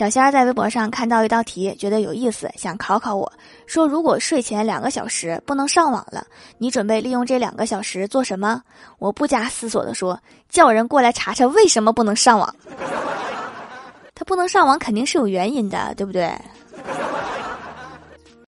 小仙儿在微博上看到一道题，觉得有意思，想考考我。说如果睡前两个小时不能上网了，你准备利用这两个小时做什么？我不加思索地说，叫人过来查查为什么不能上网。他不能上网肯定是有原因的，对不对？